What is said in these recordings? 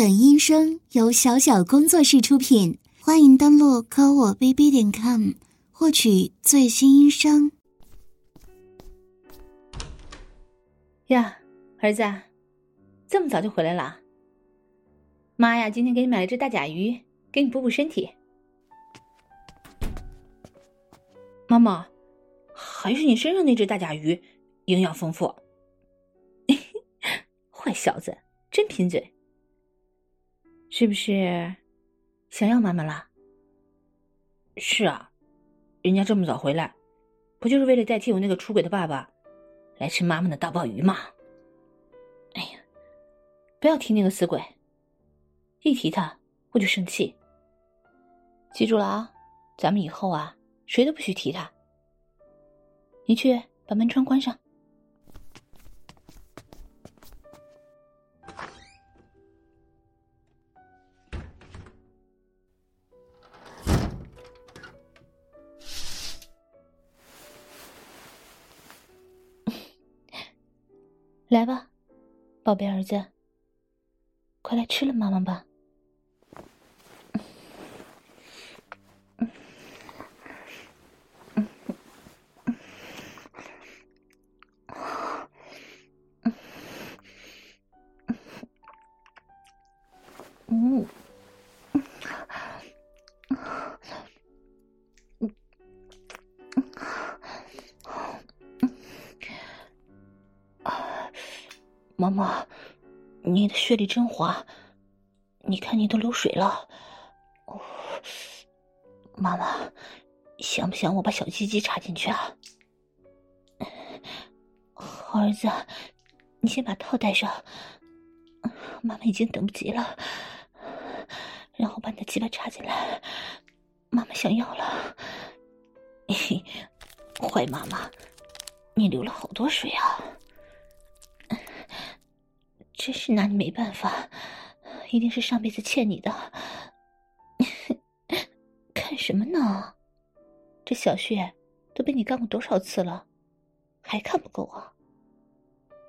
本音声由小小工作室出品，欢迎登录科我 bb 点 com 获取最新音声。呀，儿子，这么早就回来了？妈呀，今天给你买了只大甲鱼，给你补补身体。妈妈，还是你身上那只大甲鱼营养丰富。坏小子，真贫嘴。是不是想要妈妈了？是啊，人家这么早回来，不就是为了代替我那个出轨的爸爸，来吃妈妈的大鲍鱼吗？哎呀，不要提那个死鬼，一提他我就生气。记住了啊，咱们以后啊，谁都不许提他。你去把门窗关上。来吧，宝贝儿子，快来吃了妈妈吧。你的血里真滑，你看你都流水了。妈妈，想不想我把小鸡鸡插进去啊？好儿子，你先把套戴上，妈妈已经等不及了。然后把你的鸡巴插进来，妈妈想要了。嘿，坏妈妈，你流了好多水啊！真是拿你没办法，一定是上辈子欠你的。看什么呢？这小穴都被你干过多少次了，还看不够啊？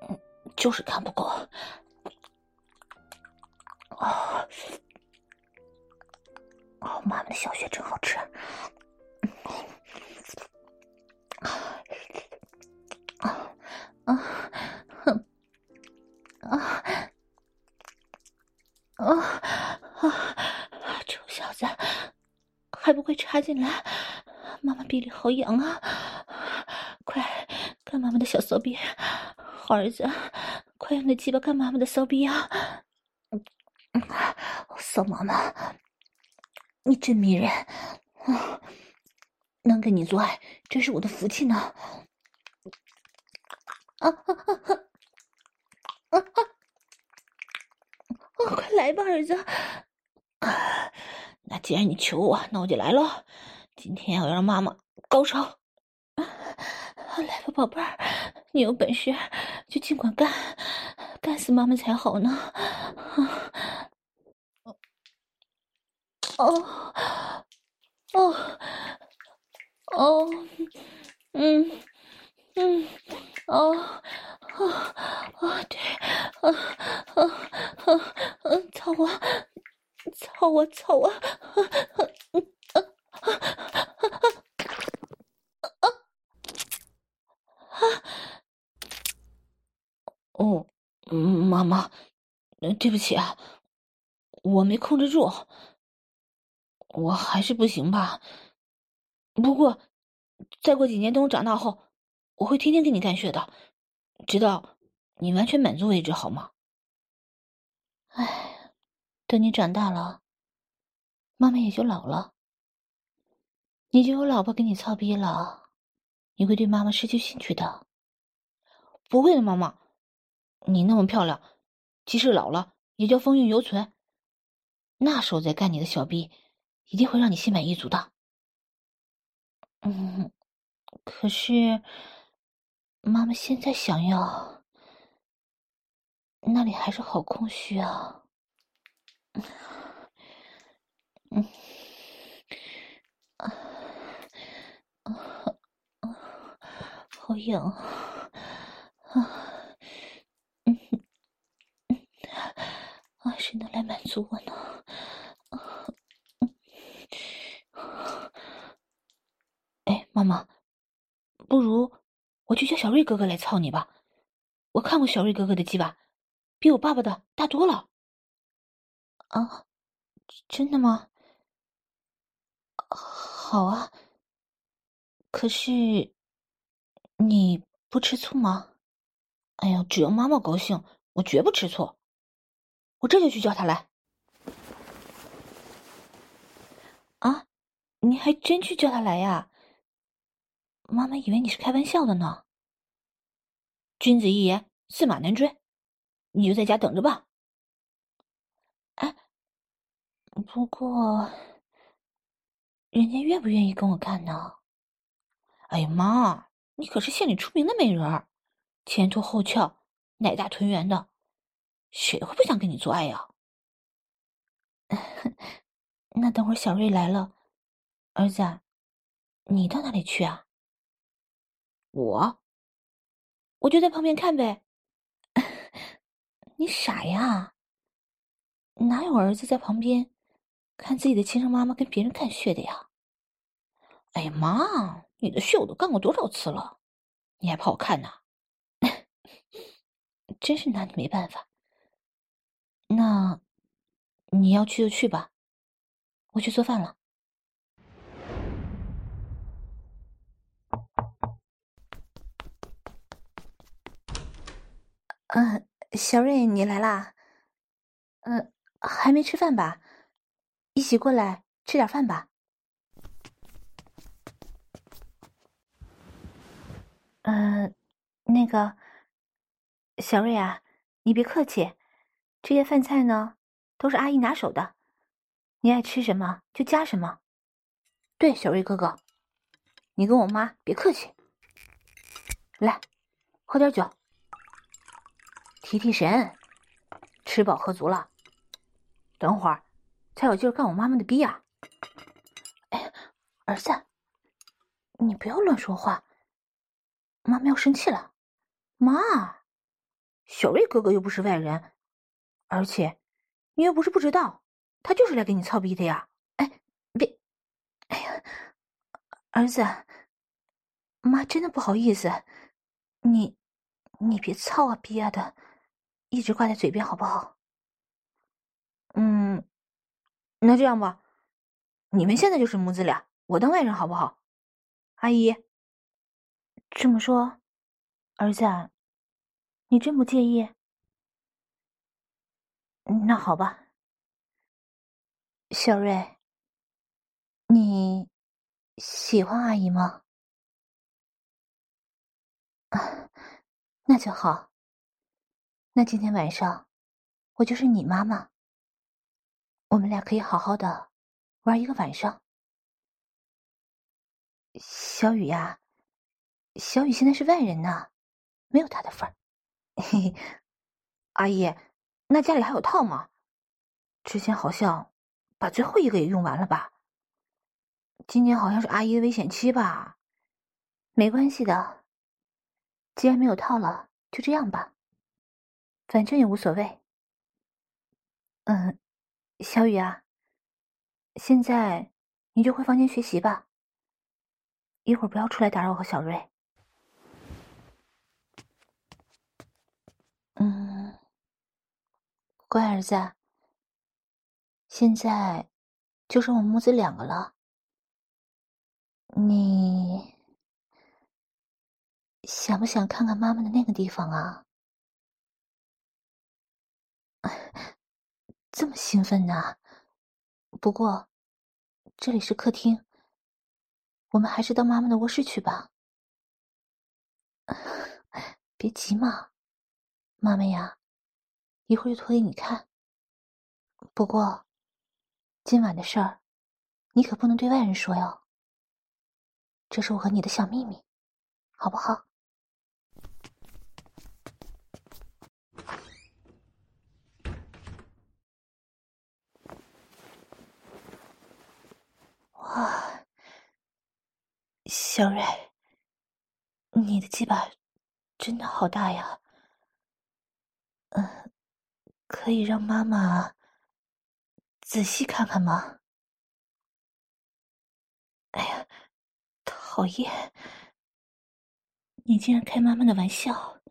嗯，就是看不够。哦，哦，妈妈的小穴真好吃。啊啊！啊啊啊！臭小子，还不快插进来！妈妈臂里好痒啊！快干妈妈的小骚逼！好儿子，快用那鸡巴干妈妈的骚逼啊！骚妈妈，你真迷人！能跟你做爱，真是我的福气呢！啊啊啊！啊啊！哦，快来吧，儿子！啊，那既然你求我，那我就来喽。今天我要让妈妈高潮。啊，来吧，宝贝儿，你有本事就尽管干，干死妈妈才好呢。啊，哦，哦，哦，嗯，嗯，哦。啊啊对，啊啊啊啊！操我，操我，操我！啊啊啊啊啊！哦，妈妈，对不起啊，我没控制住，我还是不行吧。不过，再过几年等我长大后，我会天天给你干血的。直到你完全满足为止，好吗？哎，等你长大了，妈妈也就老了，你就有老婆给你操逼了，你会对妈妈失去兴趣的。不会的，妈妈，你那么漂亮，即使老了也叫风韵犹存。那时候再干你的小逼，一定会让你心满意足的。嗯，可是。妈妈现在想要，那里还是好空虚啊。嗯，啊啊啊，好痒啊！嗯嗯啊，谁能来满足我呢？哎，妈妈，不如我去叫小瑞哥哥来操你吧。我看过小瑞哥哥的鸡巴，比我爸爸的大多了。啊，真的吗？好啊。可是你不吃醋吗？哎呀，只要妈妈高兴，我绝不吃醋。我这就去叫他来。啊，你还真去叫他来呀？妈妈以为你是开玩笑的呢。君子一言，驷马难追，你就在家等着吧。哎，不过，人家愿不愿意跟我干呢？哎呀妈，你可是县里出名的美人儿，前凸后翘，奶大臀圆的。谁会不想跟你做爱呀？那等会儿小瑞来了，儿子，你到哪里去啊？我，我就在旁边看呗。你傻呀？哪有儿子在旁边看自己的亲生妈妈跟别人看血的呀？哎呀妈，你的血我都干过多少次了，你还怕我看呢？真是拿你没办法。那，你要去就去吧，我去做饭了。嗯，小瑞，你来啦？嗯，还没吃饭吧？一起过来吃点饭吧。嗯，那个，小瑞啊，你别客气。这些饭菜呢，都是阿姨拿手的，你爱吃什么就加什么。对，小瑞哥哥，你跟我妈别客气。来，喝点酒，提提神。吃饱喝足了，等会儿才有劲干我妈妈的逼啊！哎，儿子，你不要乱说话，妈妈要生气了。妈，小瑞哥哥又不是外人。而且，你又不是不知道，他就是来给你操逼的呀！哎，别，哎呀，儿子，妈真的不好意思，你，你别操啊逼啊的，一直挂在嘴边好不好？嗯，那这样吧，你们现在就是母子俩，我当外人好不好？阿姨，这么说，儿子，你真不介意？那好吧，小瑞，你喜欢阿姨吗？啊，那就好。那今天晚上我就是你妈妈，我们俩可以好好的玩一个晚上。小雨呀，小雨现在是外人呢，没有她的份儿。阿姨。那家里还有套吗？之前好像把最后一个也用完了吧？今年好像是阿姨的危险期吧？没关系的，既然没有套了，就这样吧，反正也无所谓。嗯，小雨啊，现在你就回房间学习吧，一会儿不要出来打扰我和小瑞。嗯。乖儿子，现在就剩我们母子两个了。你想不想看看妈妈的那个地方啊？这么兴奋呢？不过这里是客厅，我们还是到妈妈的卧室去吧。别急嘛，妈妈呀。一会儿就脱给你看。不过，今晚的事儿，你可不能对外人说哟。这是我和你的小秘密，好不好？啊，小蕊，你的鸡巴真的好大呀！嗯。可以让妈妈仔细看看吗？哎呀，讨厌！你竟然开妈妈的玩笑。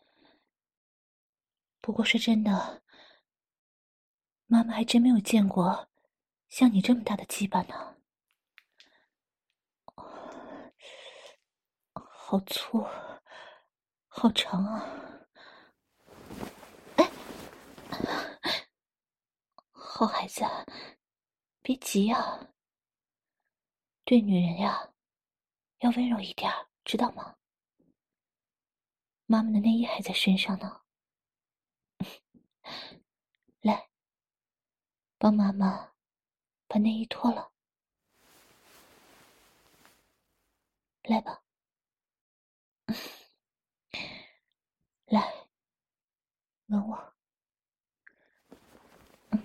不过说真的，妈妈还真没有见过像你这么大的鸡巴呢。好粗，好长啊！哎，好孩子，别急呀。对女人呀，要温柔一点，知道吗？妈妈的内衣还在身上呢。来，帮妈妈把内衣脱了。来吧。来，吻我。嗯，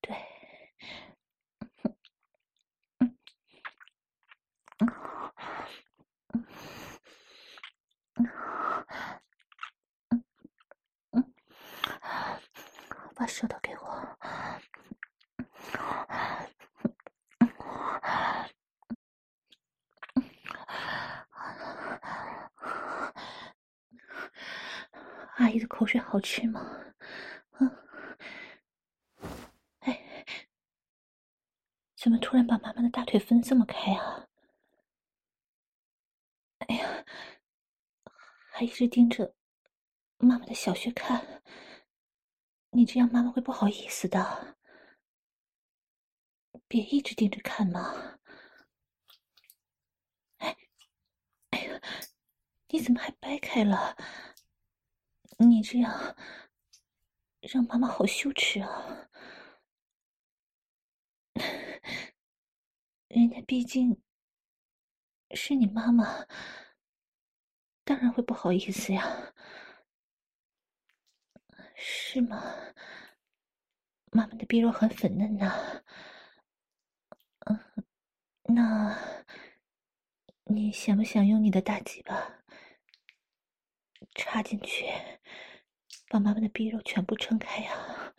对。嗯，嗯，嗯，嗯，嗯，把舌头给我。阿姨的口水好吃吗？嗯，哎，怎么突然把妈妈的大腿分这么开啊？哎呀，还一直盯着妈妈的小穴看，你这样妈妈会不好意思的。别一直盯着看嘛。哎，哎呀，你怎么还掰开了？你这样让妈妈好羞耻啊！人家毕竟是你妈妈，当然会不好意思呀。是吗？妈妈的逼肉很粉嫩呐。嗯，那你想不想用你的大鸡巴插进去？把妈妈的逼肉全部撑开呀，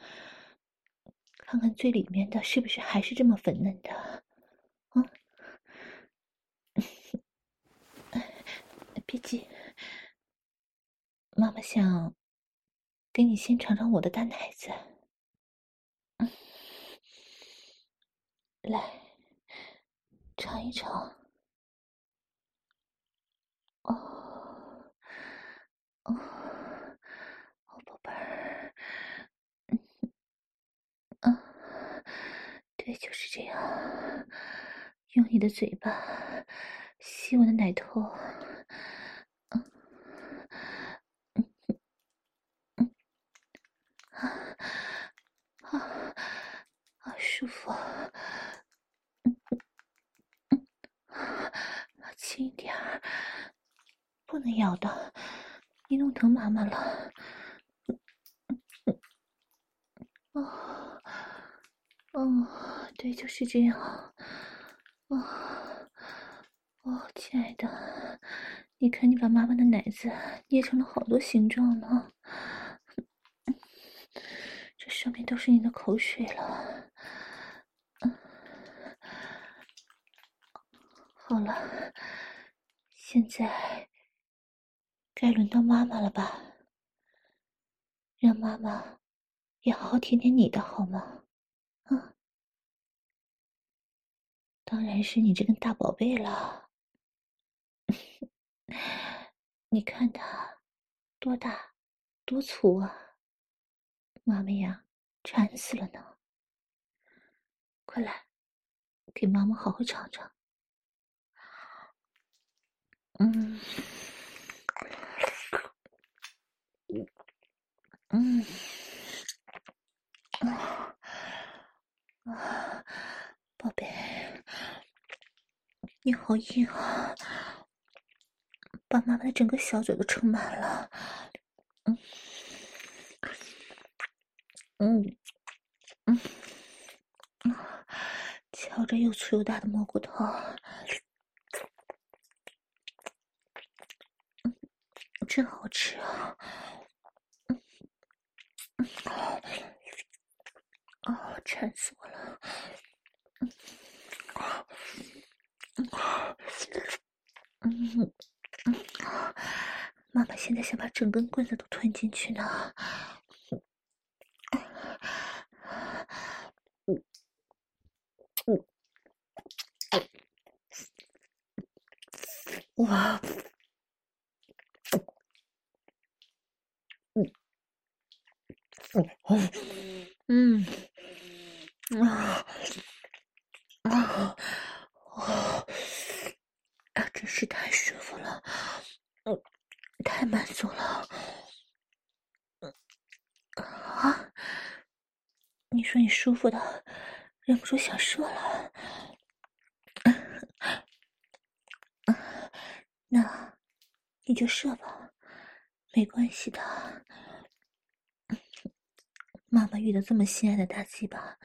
看看最里面的是不是还是这么粉嫩的？啊，别急，妈妈想给你先尝尝我的大奶子。来，尝一尝。哦，哦。对，就是这样。用你的嘴巴吸我的奶头，啊啊啊，舒服。嗯嗯嗯，轻一点儿，不能咬的，你弄疼妈妈了。嗯嗯嗯，哦。哦，对，就是这样。哦，哦，亲爱的，你看，你把妈妈的奶子捏成了好多形状呢。这上面都是你的口水了。嗯，好了，现在该轮到妈妈了吧？让妈妈也好好舔舔你的好吗？啊，当然是你这个大宝贝了。你看它多大，多粗啊！妈妈呀，馋死了呢！快来，给妈妈好好尝尝。嗯，嗯，啊，宝贝，你好硬啊！把妈妈的整个小嘴都撑满了。嗯，嗯，嗯，嗯，瞧着又粗又大的蘑菇头，嗯，真好吃啊！嗯，哦，馋死我了！嗯嗯，妈妈现在想把整根棍子都吞进去呢。嗯嗯哇！嗯嗯嗯啊啊啊！真是太舒服了，嗯，太满足了，嗯啊！你说你舒服的，忍不住想射了，那你就射吧，没关系的。妈妈遇到这么心爱的大鸡巴，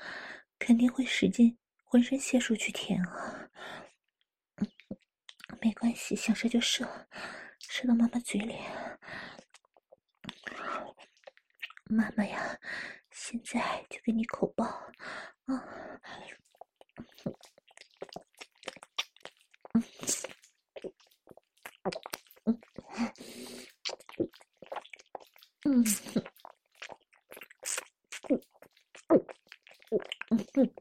肯定会使劲浑身解数去舔啊。没关系，想射就射，射到妈妈嘴里。妈妈呀，现在就给你口爆啊！嗯嗯嗯嗯嗯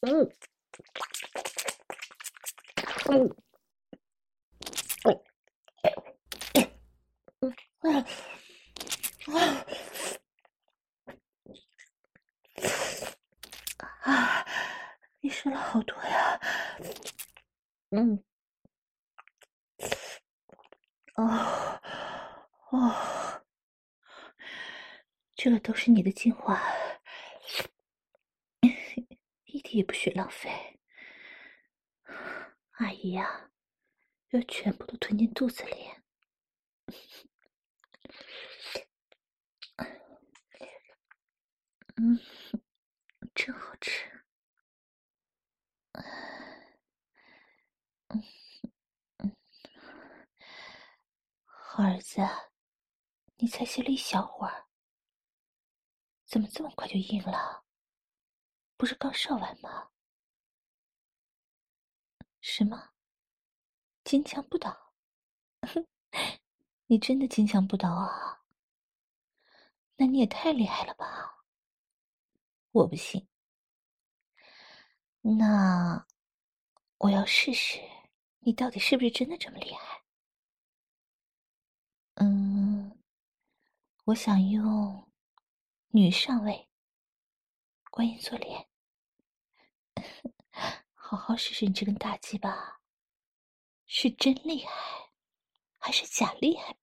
嗯，嗯，嗯，嗯，啊，你射了好多呀，嗯，哦，哦，这个都是你的精华。也不许浪费，阿姨呀，要全部都吞进肚子里。嗯，真好吃。好儿子，你才歇了一小会儿，怎么这么快就硬了？不是刚射完吗？什么？金枪不倒？你真的金枪不倒啊？那你也太厉害了吧！我不信。那我要试试，你到底是不是真的这么厉害？嗯，我想用女上位观音坐莲。好好试试你这根大鸡巴，是真厉害，还是假厉害？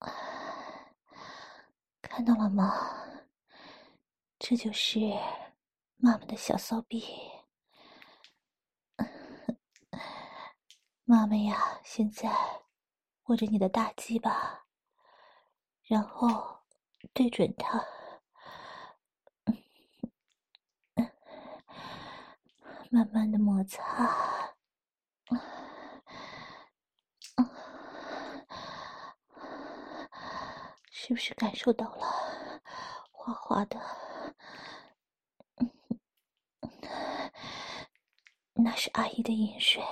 看到了吗？这就是妈妈的小骚逼。妈妈呀，现在握着你的大鸡巴，然后对准它。慢慢的摩擦，是不是感受到了滑滑的？那是阿姨的饮水。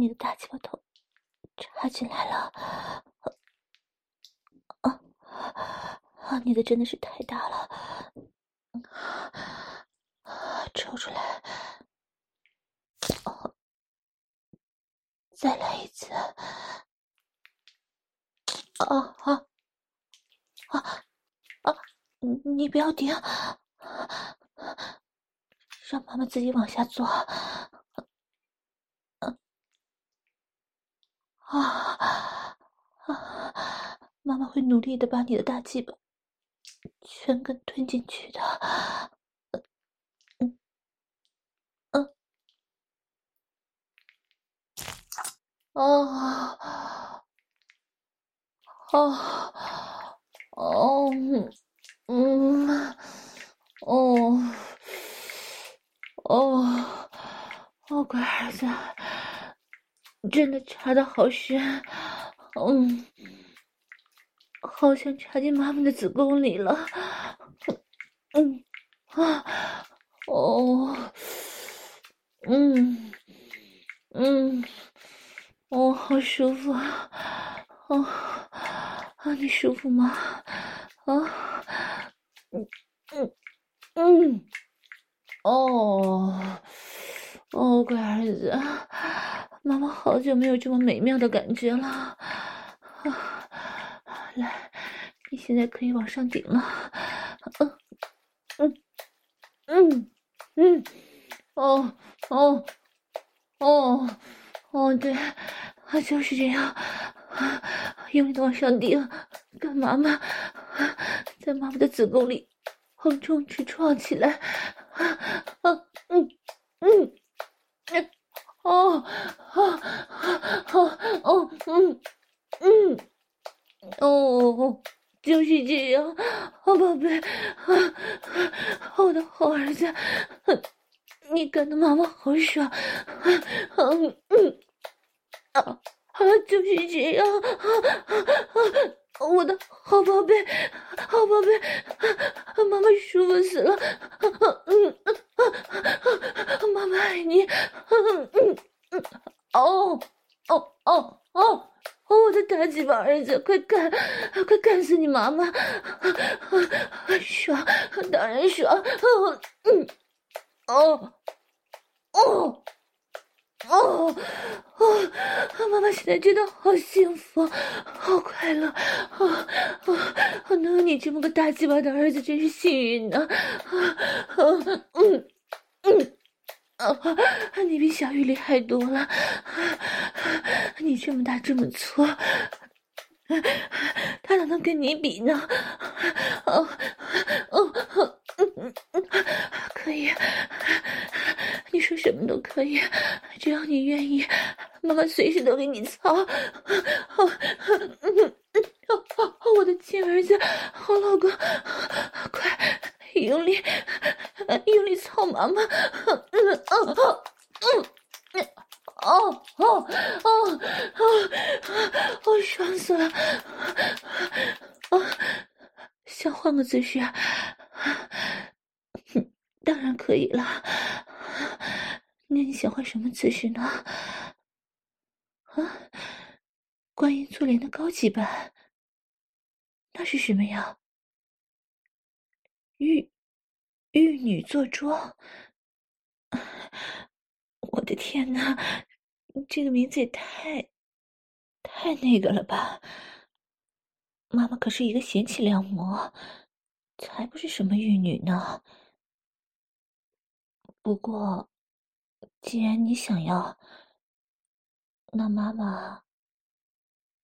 你的大鸡巴头插进来了，啊啊！你的真的是太大了，抽出来，再来一次，啊啊啊啊！你不要顶，让妈妈自己往下做。啊啊！妈妈会努力的把你的大鸡巴全根吞进去的。嗯嗯哦，哦，哦，嗯，哦，哦，哦，乖儿子，真的插的好深，嗯，好像插进妈妈的子宫里了，嗯，啊，哦，嗯，嗯。哦，好舒服啊！哦，啊，你舒服吗？啊，嗯嗯嗯，哦哦，乖儿子，妈妈好久没有这么美妙的感觉了。啊，来，你现在可以往上顶了。嗯嗯嗯嗯，哦哦哦。哦，对，啊，就是这样，用力的往上顶，干妈妈在妈妈的子宫里横冲直撞起来，啊，嗯嗯嗯，哦，哦，哦，哦，嗯嗯，哦，就是这样，好宝贝，啊，我的好儿子。你干的妈妈好爽，嗯嗯，啊啊，就是这样，啊啊啊，我的好宝贝，好宝贝，妈妈舒服死了，嗯嗯啊，妈妈爱你，嗯嗯嗯，哦哦哦哦，我的大鸡巴儿子，快干，快干死你妈妈，爽，当然爽，嗯。哦，哦，哦，哦，妈妈现在真的好幸福，好快乐，啊啊，能有你这么个大鸡巴的儿子，真是幸运呢，啊啊，嗯嗯，啊，你比小玉厉害多了，你这么大这么粗，他哪能跟你比呢？哦，哦，嗯嗯嗯，可以。你说什么都可以，只要你愿意，妈妈随时都给你操。好，嗯嗯嗯，好，我的亲儿子，好老公，快用力，用力操妈妈。嗯嗯嗯嗯嗯，哦哦哦哦，我爽死了。啊，想换个姿势？可以了。那你想换什么姿势呢？啊，观音坐莲的高级版，那是什么呀？玉玉女坐庄，我的天哪，这个名字也太太那个了吧！妈妈可是一个贤妻良母，才不是什么玉女呢。不过。既然你想要，那妈妈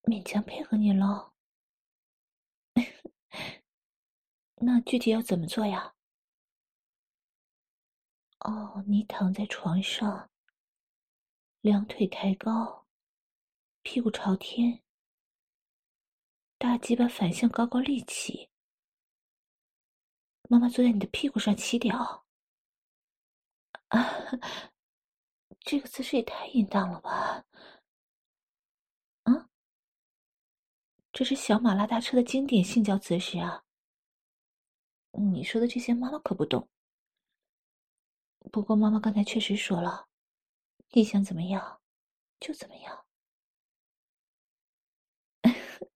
勉强配合你喽。那具体要怎么做呀？哦，你躺在床上，两腿抬高，屁股朝天，大鸡巴反向高高立起，妈妈坐在你的屁股上起屌。啊！这个姿势也太淫荡了吧！啊，这是小马拉大车的经典性交姿势啊！你说的这些妈妈可不懂。不过妈妈刚才确实说了，你想怎么样就怎么样。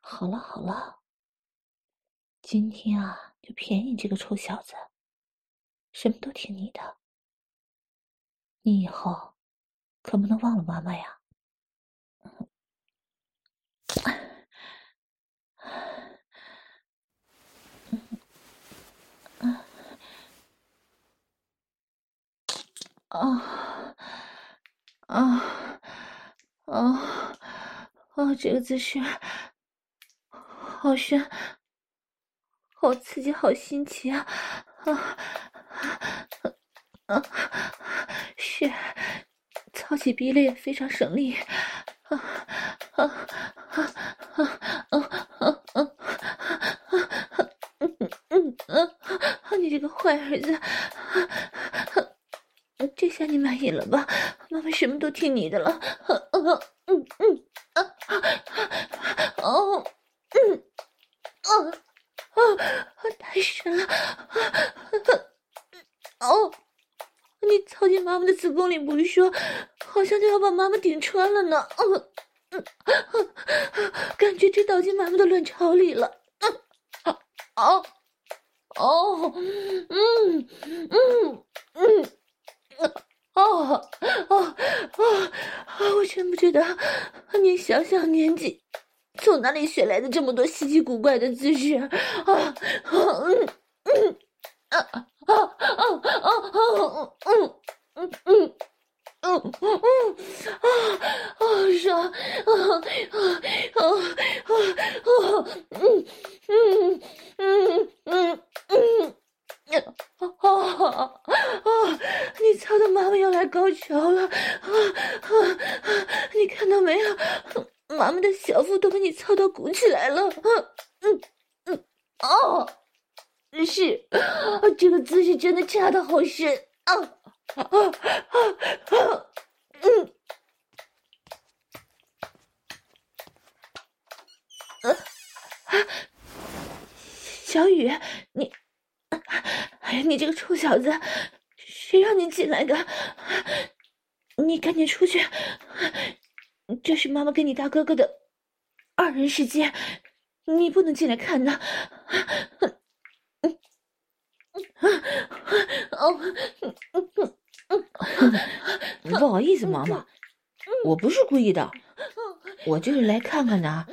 好了好了，今天啊，就便宜你这个臭小子，什么都听你的。你以后可不能忘了妈妈呀！啊啊啊啊！这个姿势好深，好刺激，好新奇啊！啊啊！是，操操起逼来也非常省力。啊啊啊啊啊啊啊啊！嗯嗯嗯，你这个坏儿子，这下你满意了吧？妈妈什么都听你的了。嗯嗯啊啊啊哦嗯啊啊！太深了。哦，你操进妈妈的子宫里不说，好像就要把妈妈顶穿了呢。嗯嗯，感觉这倒进妈妈的卵巢里了。嗯，哦哦，嗯嗯嗯，哦哦哦，我真不知道你小小年纪从哪里学来的这么多稀奇古怪的姿势啊！嗯啊。啊啊啊啊啊嗯嗯嗯嗯嗯嗯啊啊爽啊啊啊啊啊嗯嗯嗯嗯嗯啊啊啊！你操的妈妈要来高潮了啊啊啊！你看到没有？妈妈的小腹都被你操到鼓起来了啊嗯嗯哦。是，这个姿势真的插的好深啊啊啊啊！嗯，呃，小雨，你，哎呀，你这个臭小子，谁让你进来的？你赶紧出去，这是妈妈跟你大哥哥的二人世界，你不能进来看呢。哦，不好意思，妈妈，我不是故意的，我就是来看看的。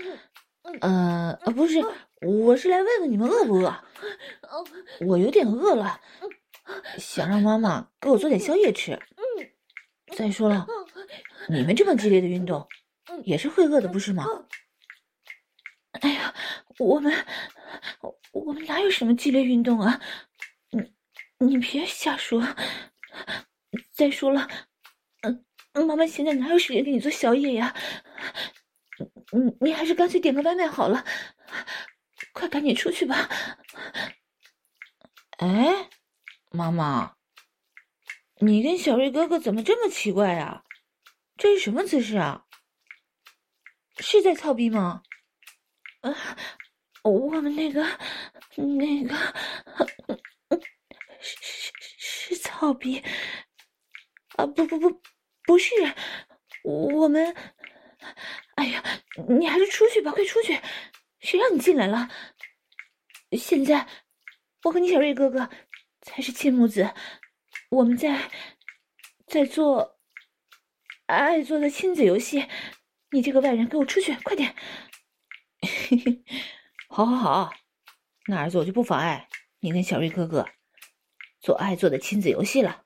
呃，不是，我是来问问你们饿不饿？我有点饿了，想让妈妈给我做点宵夜吃。再说了，你们这么激烈的运动，也是会饿的，不是吗？哎呀，我们我们哪有什么激烈运动啊？你别瞎说！再说了，嗯，妈妈现在哪有时间给你做宵夜呀？你你还是干脆点个外卖好了，快赶紧出去吧。哎，妈妈，你跟小瑞哥哥怎么这么奇怪啊？这是什么姿势啊？是在操逼吗？呃，我们那个那个是是是。操逼！啊，不不不，不是，我们，哎呀，你还是出去吧，快出去！谁让你进来了？现在，我和你小瑞哥哥才是亲母子，我们在在做爱做的亲子游戏，你这个外人，给我出去，快点！嘿嘿，好好好，那儿子我就不妨碍你跟小瑞哥哥。做爱做的亲子游戏了，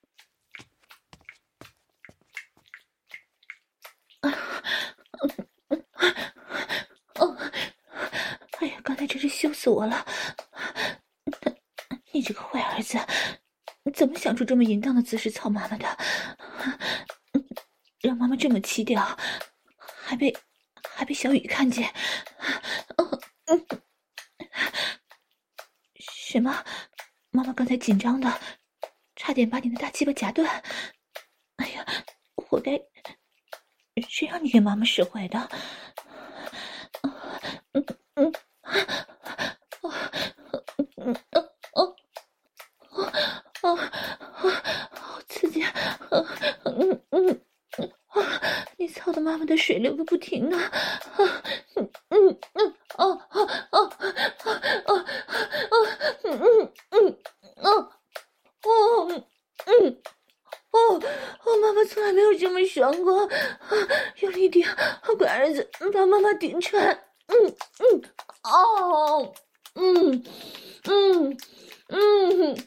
啊，哦，哎呀，刚才真是羞死我了！你这个坏儿子，怎么想出这么淫荡的姿势操妈妈的？让妈妈这么气掉，还被还被小雨看见，什么？妈妈刚才紧张的，差点把你的大鸡巴夹断。哎呀，活该！谁让你给妈妈使坏的？嗯哦哦哦好刺激！嗯嗯嗯啊！你操的水流个不停呢！啊嗯嗯嗯哦哦哦哦哦哦嗯嗯。我从来没有这么爽过，啊，用力点，乖儿子，把妈妈顶穿，嗯嗯，哦，嗯嗯嗯，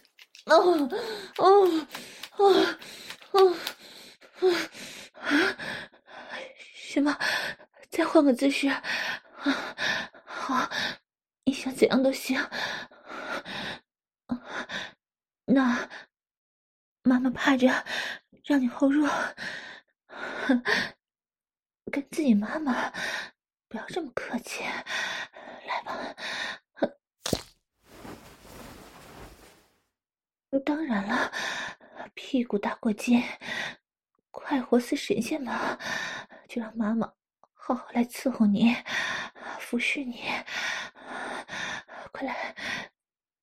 哦哦哦哦啊，什么？再换个姿势，啊，好，你想怎样都行，那妈妈趴着。让你后入，跟自己妈妈不要这么客气，来吧。当然了，屁股大过肩，快活似神仙嘛，就让妈妈好好来伺候你，服侍你。快来，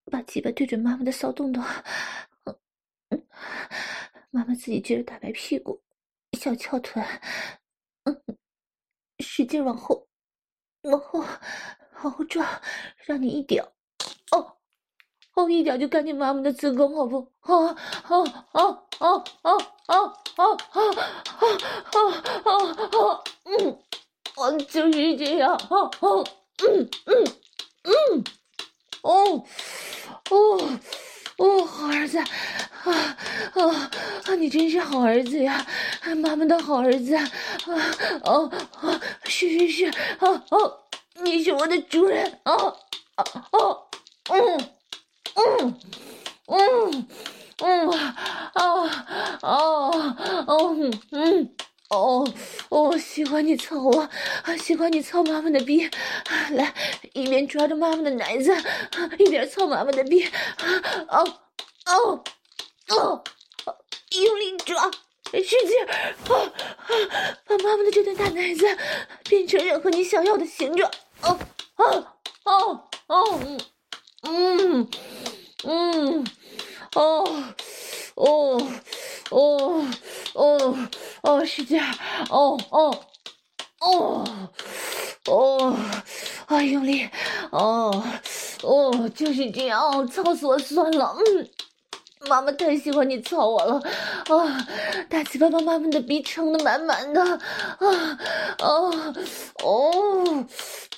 把鸡巴对准妈妈的骚洞洞。妈妈自己撅着大白屁股，小翘臀，嗯，使劲往后，往后，往后撞，让你一屌，哦，哦，一屌就干进妈妈的子宫，好不？哦，哦，哦，哦，哦，哦，哦，哦，哦，哦，哦，嗯，我就是这样，哦，哦，嗯，嗯，嗯，哦，哦。哦，好儿子，啊啊啊！你真是好儿子呀，妈妈的好儿子啊！哦哦，是是是，哦哦，你是我的主人，啊啊哦，嗯嗯嗯嗯啊哦哦嗯。哦哦，喜欢你操我，喜欢你操妈妈的逼，来，一边抓着妈妈的奶子，一边操妈妈的逼，哦哦哦，用力抓，使劲，啊啊，把妈妈的这对大奶子变成任何你想要的形状，哦哦哦哦，嗯嗯嗯，哦哦。哦哦，哦，是这样，哦哦哦哦，啊，用力，哦哦，就是这样，哦操死我算了，嗯，妈妈太喜欢你操我了，啊，大鸡巴把妈妈的逼撑得满满的，啊啊哦，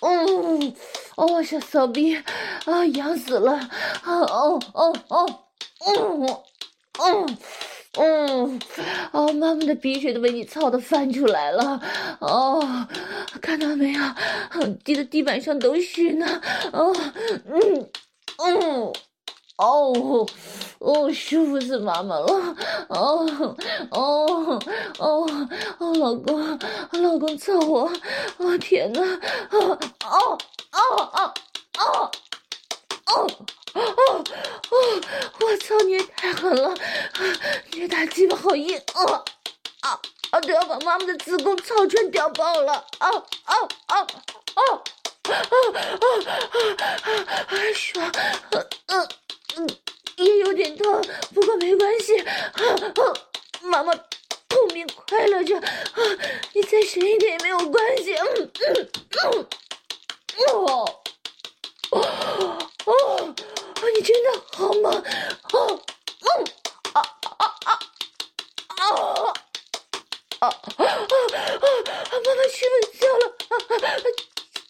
嗯，哦，小骚逼，啊，痒死了，啊哦哦哦，嗯嗯。嗯，哦，妈妈的鼻血都被你操的翻出来了，哦，看到没有？滴的地板上都是呢，哦，嗯，嗯，哦，哦，舒服死妈妈了，哦，哦，哦，哦，老公，老公操我，哦，天哪，哦，哦，哦，哦，哦，哦。哦哦！我操，你也太狠了！你这大鸡巴好硬啊啊啊！都要把妈妈的子宫操穿屌爆了！啊啊啊啊啊啊啊！爽，嗯嗯嗯，也有点痛，不过没关系。啊啊！妈妈痛并快乐着，啊，你再深一点也没有关系。嗯嗯嗯，哦哦啊，你真的好猛！哦，嗯，啊啊啊啊啊啊啊！妈妈睡不着了，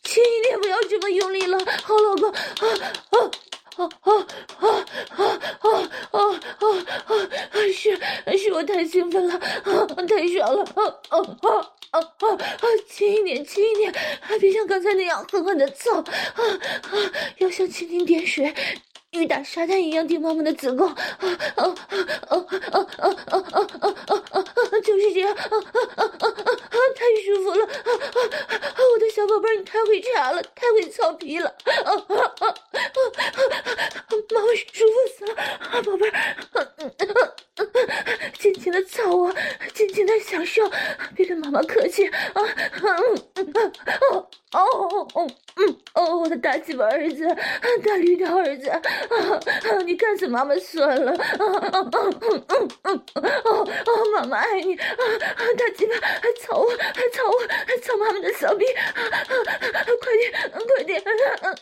轻一点，不要这么用力了，好老公，啊啊啊啊啊啊啊啊啊！是是我太兴奋了，啊，太爽了，啊啊啊啊啊！轻一点，轻一点，别像刚才那样狠狠的操，啊啊！要像蜻蜓点水。雨打沙滩一样顶妈妈的子宫，啊啊啊啊啊啊啊啊啊啊！就是这样，啊啊啊啊啊！太舒服了，啊啊啊！我的小宝贝，你太会插了，太会操皮了，啊啊啊啊！妈妈舒服死了，啊宝贝儿，尽情的操我，尽情的享受，别跟妈妈客气，啊嗯嗯哦哦哦哦嗯哦，我的大鸡巴儿子，大绿条儿子。啊啊！你干死妈妈算了！啊啊啊！嗯嗯嗯哦哦，妈妈爱你！啊啊！大鸡巴，还操我，还操我，还操妈妈的骚逼！啊啊！快点，快点！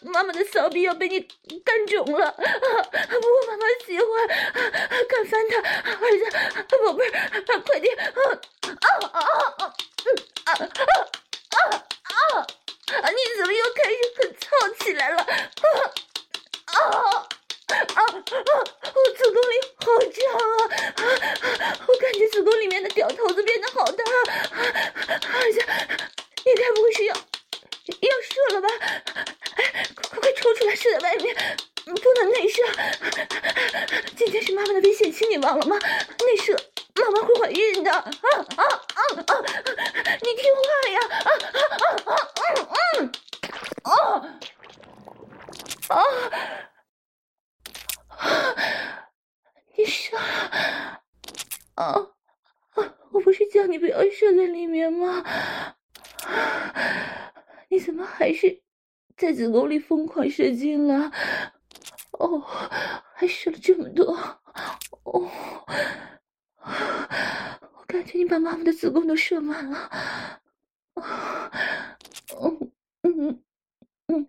妈妈的骚逼要被你干肿了！啊！不过妈妈喜欢，啊！干翻他，儿子，宝贝儿，快点！啊啊啊啊！啊啊啊！你怎么又开始很操起来了？啊啊！啊啊！我子宫里好胀啊！啊，我感觉子宫里面的屌头子变得好大啊！而且，你该不会是要要射了吧？哎，快快抽出来射在外面，不能内射。今天是妈妈的危险期，你忘了吗？内射妈妈会怀孕的！啊啊啊！啊！你听话呀！啊啊啊啊啊！啊啊！啊你射啊！啊！我不是叫你不要射在里面吗？你怎么还是在子宫里疯狂射精了？哦，还射了这么多！哦，我感觉你把妈妈的子宫都射满了。哦，嗯嗯嗯，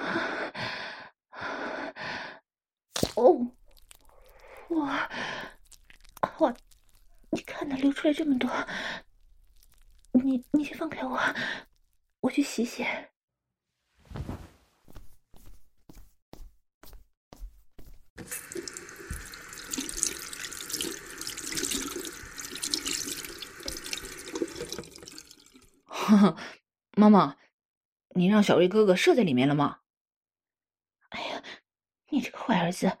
哦，哇，哇！你看哪流出来这么多？你你先放开我，我去洗洗。哈哈，妈妈，你让小瑞哥哥射在里面了吗？哎呀，你这个坏儿子！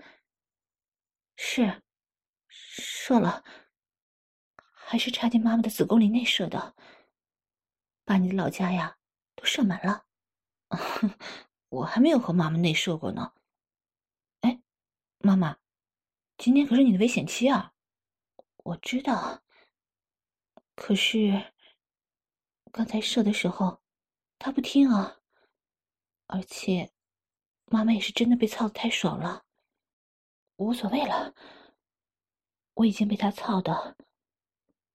是，射了。还是插进妈妈的子宫里内射的，把你的老家呀都射满了。我还没有和妈妈内射过呢。哎，妈妈，今天可是你的危险期啊！我知道，可是刚才射的时候，他不听啊，而且妈妈也是真的被操的太爽了。无所谓了，我已经被他操的。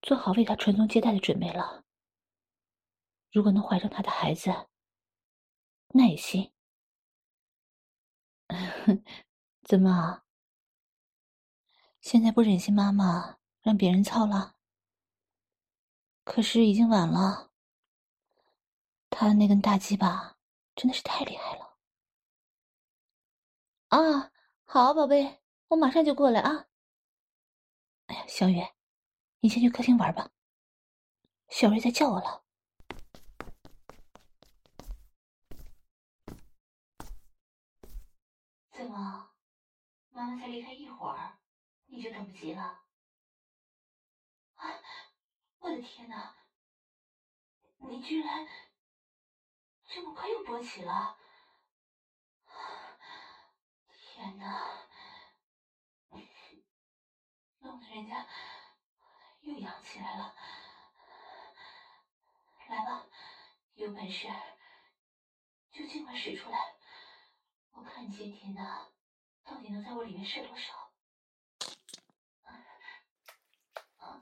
做好为他传宗接代的准备了。如果能怀上他的孩子，那也行。怎么？现在不忍心妈妈让别人操了？可是已经晚了。他的那根大鸡巴真的是太厉害了。啊，好，宝贝，我马上就过来啊。哎呀，小雨。你先去客厅玩吧，小瑞在叫我了。怎么，妈妈才离开一会儿，你就等不及了？啊！我的天哪！你居然这么快又勃起了！天哪！弄得人家。又痒起来了，来吧，有本事就尽快使出来，我看你今天呢，到底能在我里面射多少？啊啊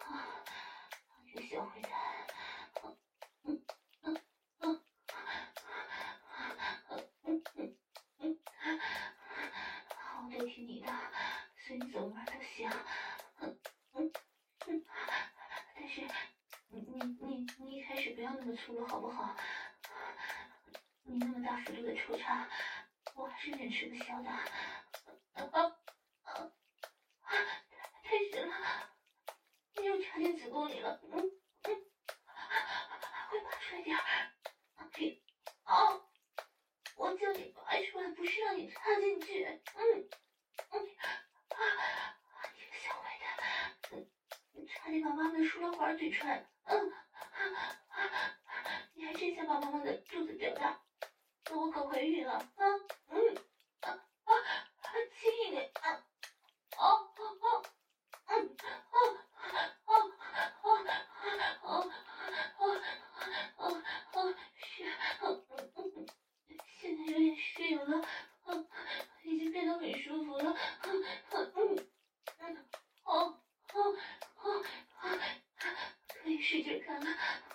啊！这小坏蛋，嗯嗯嗯嗯嗯嗯嗯，好，我都听你的，随你怎么玩都行。不要那么粗鲁，好不好？你那么大幅度的抽插，我还是忍吃不消的。啊啊啊！太深了，你又插进子宫里了。嗯嗯，快拔出来点儿！啊！我叫你拔出来，不是让你插进去。嗯嗯啊！你个小坏蛋，你差点把妈妈的输卵管怼穿。嗯。你还真想把妈妈的肚子变大？那我可怀孕了啊！嗯啊啊，轻一点啊！啊啊嗯啊啊啊啊啊啊啊是嗯嗯，现在有点适应了，嗯，已经变得很舒服了，嗯嗯嗯，哦哦哦啊，可以使劲干了，